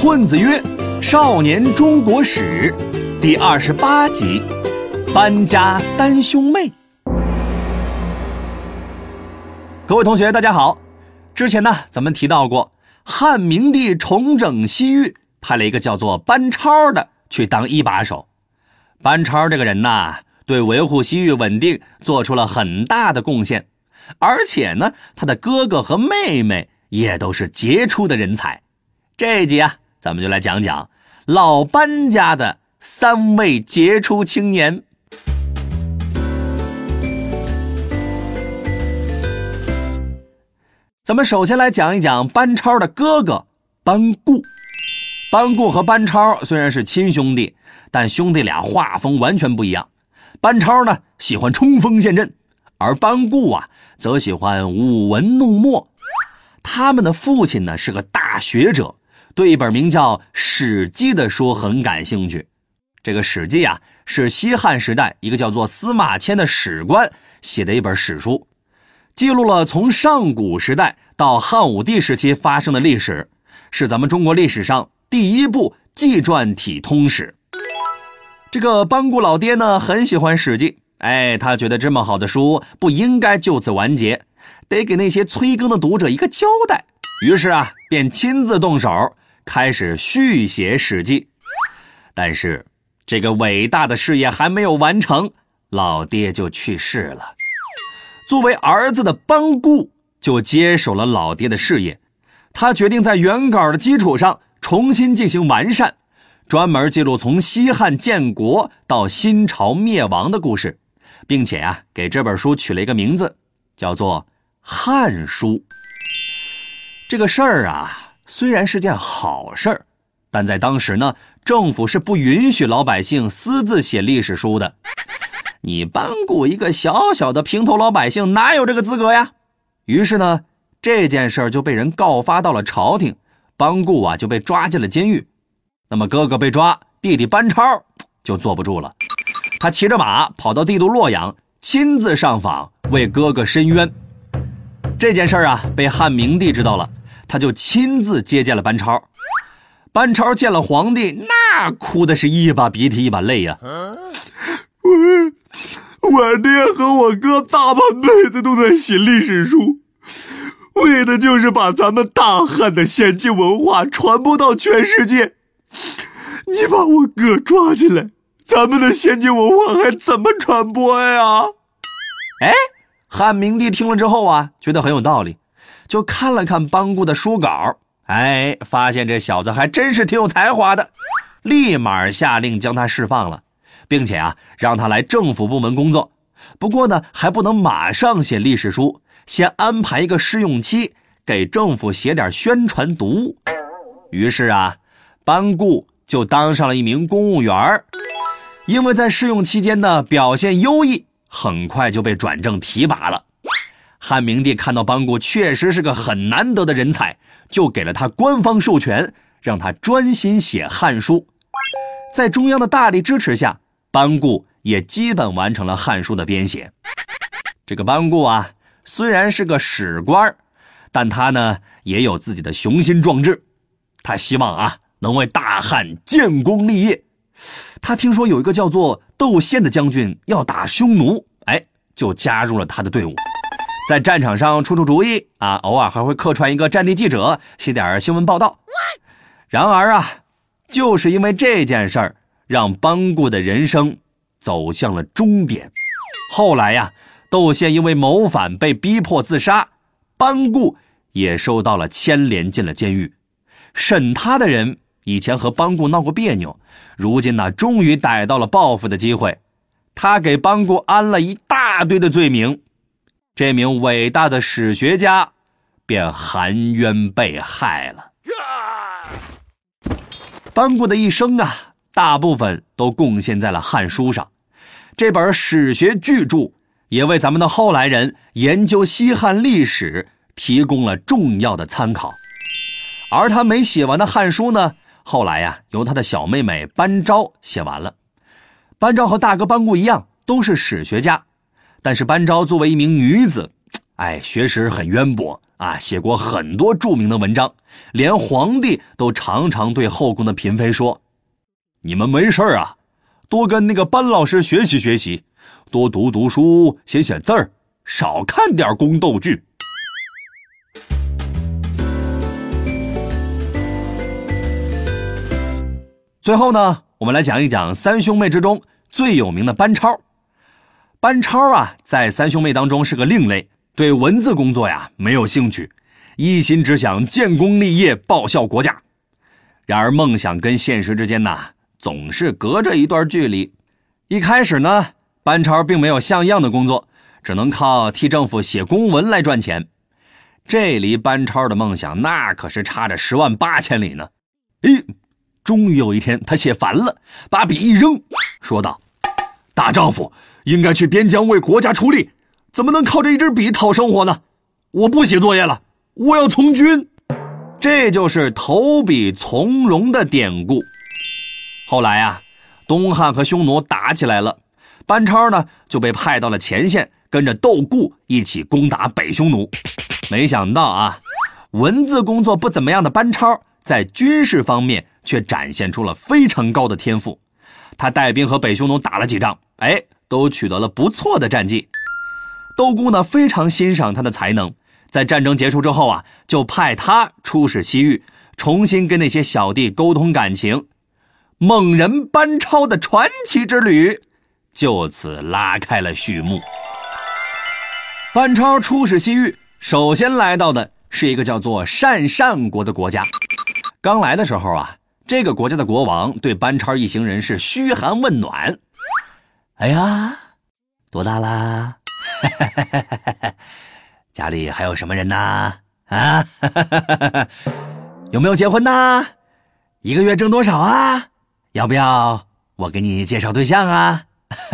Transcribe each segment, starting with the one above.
混子曰《少年中国史》第二十八集《班家三兄妹》。各位同学，大家好。之前呢，咱们提到过，汉明帝重整西域，派了一个叫做班超的去当一把手。班超这个人呐，对维护西域稳定做出了很大的贡献，而且呢，他的哥哥和妹妹也都是杰出的人才。这一集啊，咱们就来讲讲老班家的三位杰出青年。咱们首先来讲一讲班超的哥哥班固。班固和班超虽然是亲兄弟，但兄弟俩画风完全不一样。班超呢喜欢冲锋陷阵，而班固啊则喜欢舞文弄墨。他们的父亲呢是个大学者，对一本名叫《史记》的书很感兴趣。这个《史记》啊是西汉时代一个叫做司马迁的史官写的一本史书。记录了从上古时代到汉武帝时期发生的历史，是咱们中国历史上第一部纪传体通史。这个班固老爹呢，很喜欢《史记》，哎，他觉得这么好的书不应该就此完结，得给那些催更的读者一个交代。于是啊，便亲自动手开始续写《史记》。但是，这个伟大的事业还没有完成，老爹就去世了。作为儿子的班固就接手了老爹的事业，他决定在原稿的基础上重新进行完善，专门记录从西汉建国到新朝灭亡的故事，并且啊，给这本书取了一个名字，叫做《汉书》。这个事儿啊，虽然是件好事儿，但在当时呢，政府是不允许老百姓私自写历史书的。你班固一个小小的平头老百姓，哪有这个资格呀？于是呢，这件事儿就被人告发到了朝廷，班固啊就被抓进了监狱。那么哥哥被抓，弟弟班超就坐不住了，他骑着马跑到帝都洛阳，亲自上访为哥哥申冤。这件事儿啊被汉明帝知道了，他就亲自接见了班超。班超见了皇帝，那哭的是一把鼻涕一把泪呀。我我爹和我哥大半辈子都在写历史书，为的就是把咱们大汉的先进文化传播到全世界。你把我哥抓进来，咱们的先进文化还怎么传播呀？哎，汉明帝听了之后啊，觉得很有道理，就看了看班固的书稿，哎，发现这小子还真是挺有才华的，立马下令将他释放了。并且啊，让他来政府部门工作，不过呢，还不能马上写历史书，先安排一个试用期，给政府写点宣传读物。于是啊，班固就当上了一名公务员因为在试用期间呢表现优异，很快就被转正提拔了。汉明帝看到班固确实是个很难得的人才，就给了他官方授权，让他专心写《汉书》。在中央的大力支持下。班固也基本完成了《汉书》的编写。这个班固啊，虽然是个史官，但他呢也有自己的雄心壮志。他希望啊能为大汉建功立业。他听说有一个叫做窦宪的将军要打匈奴，哎，就加入了他的队伍，在战场上出出主意啊，偶尔还会客串一个战地记者，写点新闻报道。然而啊，就是因为这件事儿。让班固的人生走向了终点。后来呀，窦宪因为谋反被逼迫自杀，班固也受到了牵连，进了监狱。审他的人以前和班固闹过别扭，如今呢，终于逮到了报复的机会。他给班固安了一大堆的罪名，这名伟大的史学家便含冤被害了。班固的一生啊。大部分都贡献在了《汉书》上，这本史学巨著也为咱们的后来人研究西汉历史提供了重要的参考。而他没写完的《汉书》呢，后来呀，由他的小妹妹班昭写完了。班昭和大哥班固一样，都是史学家，但是班昭作为一名女子，哎，学识很渊博啊，写过很多著名的文章，连皇帝都常常对后宫的嫔妃说：“你们没事啊，多跟那个班老师学习学习，多读读书，写写字儿，少看点宫斗剧。”最后呢，我们来讲一讲三兄妹之中最有名的班超。班超啊，在三兄妹当中是个另类，对文字工作呀没有兴趣，一心只想建功立业、报效国家。然而梦想跟现实之间呐，总是隔着一段距离。一开始呢，班超并没有像样的工作，只能靠替政府写公文来赚钱。这离班超的梦想那可是差着十万八千里呢。咦？终于有一天，他写烦了，把笔一扔，说道：“大丈夫应该去边疆为国家出力，怎么能靠着一支笔讨生活呢？我不写作业了，我要从军。”这就是投笔从戎的典故。后来啊，东汉和匈奴打起来了，班超呢就被派到了前线，跟着窦固一起攻打北匈奴。没想到啊，文字工作不怎么样的班超。在军事方面却展现出了非常高的天赋，他带兵和北匈奴打了几仗，哎，都取得了不错的战绩。窦固呢非常欣赏他的才能，在战争结束之后啊，就派他出使西域，重新跟那些小弟沟通感情。猛人班超的传奇之旅就此拉开了序幕。班超出使西域，首先来到的是一个叫做鄯善国的国家。刚来的时候啊，这个国家的国王对班超一行人是嘘寒问暖。哎呀，多大啦？家里还有什么人呐？啊，有没有结婚呐？一个月挣多少啊？要不要我给你介绍对象啊？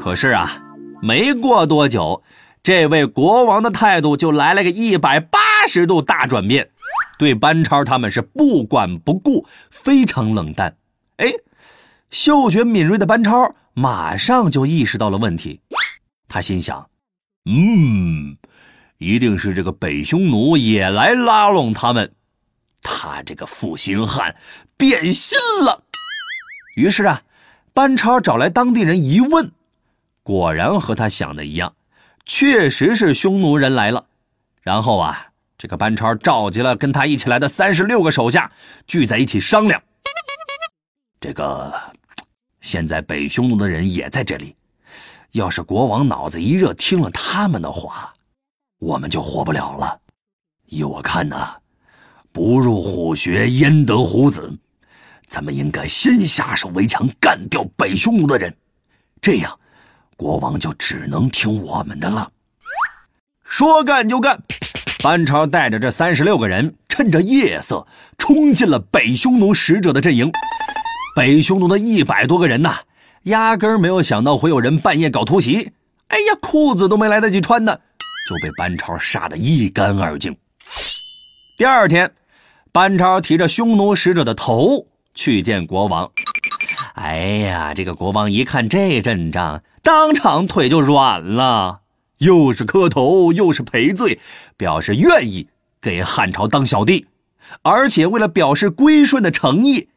可是啊，没过多久，这位国王的态度就来了个一百八。十度大转变，对班超他们是不管不顾，非常冷淡。哎，嗅觉敏锐的班超马上就意识到了问题，他心想：嗯，一定是这个北匈奴也来拉拢他们，他这个负心汉变心了。于是啊，班超找来当地人一问，果然和他想的一样，确实是匈奴人来了。然后啊。这个班超召集了跟他一起来的三十六个手下，聚在一起商量。这个现在北匈奴的人也在这里，要是国王脑子一热听了他们的话，我们就活不了了。依我看呢，不入虎穴焉得虎子，咱们应该先下手为强，干掉北匈奴的人，这样国王就只能听我们的了。说干就干。班超带着这三十六个人，趁着夜色冲进了北匈奴使者的阵营。北匈奴的一百多个人呐，压根儿没有想到会有人半夜搞突袭。哎呀，裤子都没来得及穿呢，就被班超杀得一干二净。第二天，班超提着匈奴使者的头去见国王。哎呀，这个国王一看这阵仗，当场腿就软了。又是磕头，又是赔罪，表示愿意给汉朝当小弟，而且为了表示归顺的诚意，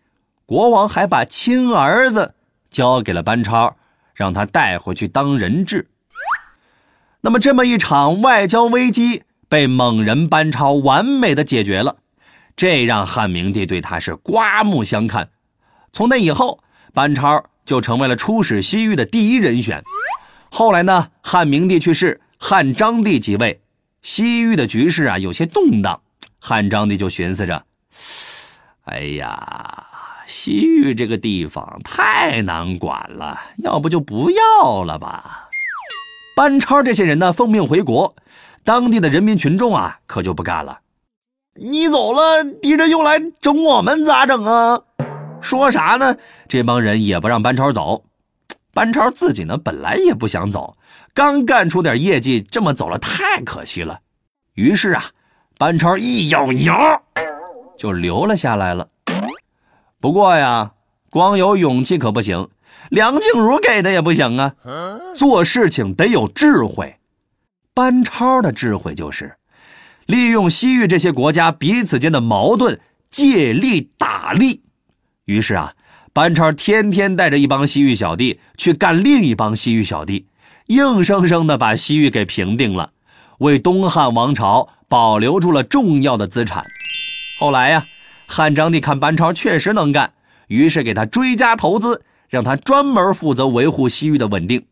国王还把亲儿子交给了班超，让他带回去当人质。那么，这么一场外交危机被猛人班超完美的解决了，这让汉明帝对他是刮目相看。从那以后，班超就成为了出使西域的第一人选。后来呢？汉明帝去世，汉章帝即位，西域的局势啊有些动荡。汉章帝就寻思着：“哎呀，西域这个地方太难管了，要不就不要了吧。”班超这些人呢，奉命回国，当地的人民群众啊可就不干了：“你走了，敌人又来整我们，咋整啊？”说啥呢？这帮人也不让班超走。班超自己呢，本来也不想走，刚干出点业绩，这么走了太可惜了。于是啊，班超一咬牙，就留了下来了。不过呀，光有勇气可不行，梁静茹给的也不行啊。做事情得有智慧。班超的智慧就是利用西域这些国家彼此间的矛盾，借力打力。于是啊，班超天天带着一帮西域小弟去干另一帮西域小弟，硬生生的把西域给平定了，为东汉王朝保留住了重要的资产。后来呀，汉章帝看班超确实能干，于是给他追加投资，让他专门负责维护西域的稳定。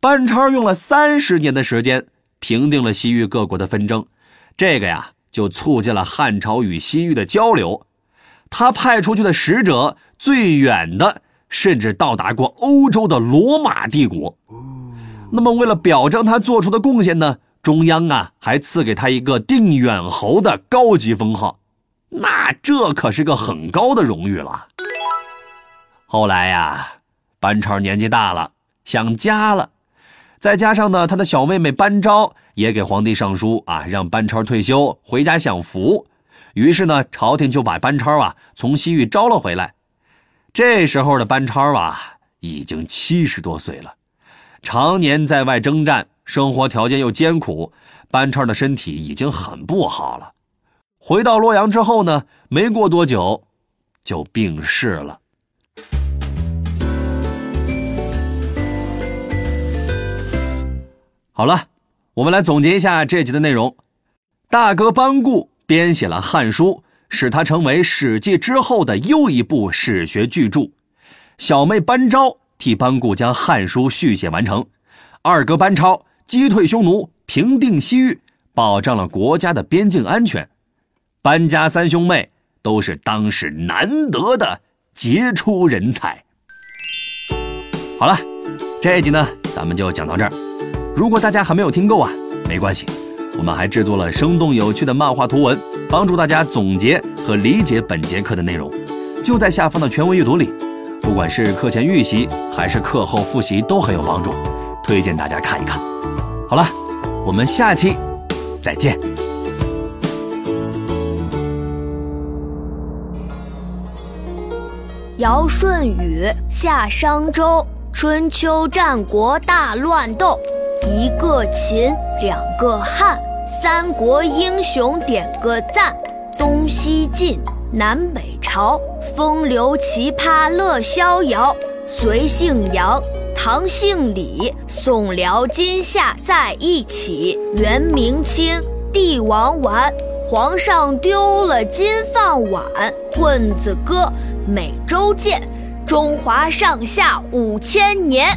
班超用了三十年的时间平定了西域各国的纷争，这个呀就促进了汉朝与西域的交流。他派出去的使者最远的甚至到达过欧洲的罗马帝国。那么为了表彰他做出的贡献呢，中央啊还赐给他一个定远侯的高级封号。那这可是个很高的荣誉了。后来呀，班超年纪大了，想家了。再加上呢，他的小妹妹班昭也给皇帝上书啊，让班超退休回家享福。于是呢，朝廷就把班超啊从西域招了回来。这时候的班超啊已经七十多岁了，常年在外征战，生活条件又艰苦，班超的身体已经很不好了。回到洛阳之后呢，没过多久就病逝了。好了，我们来总结一下这集的内容。大哥班固编写了《汉书》，使它成为《史记》之后的又一部史学巨著。小妹班昭替班固将《汉书》续写完成。二哥班超击退匈奴，平定西域，保障了国家的边境安全。班家三兄妹都是当时难得的杰出人才。好了，这一集呢，咱们就讲到这儿。如果大家还没有听够啊，没关系，我们还制作了生动有趣的漫画图文，帮助大家总结和理解本节课的内容，就在下方的全文阅读里。不管是课前预习还是课后复习都很有帮助，推荐大家看一看。好了，我们下期再见。尧舜禹夏商周，春秋战国大乱斗。一个秦，两个汉，三国英雄点个赞。东西晋，南北朝，风流奇葩乐逍遥。隋姓杨，唐姓李，宋辽金夏在一起。元明清，帝王丸，皇上丢了金饭碗。混子哥，每周见，中华上下五千年。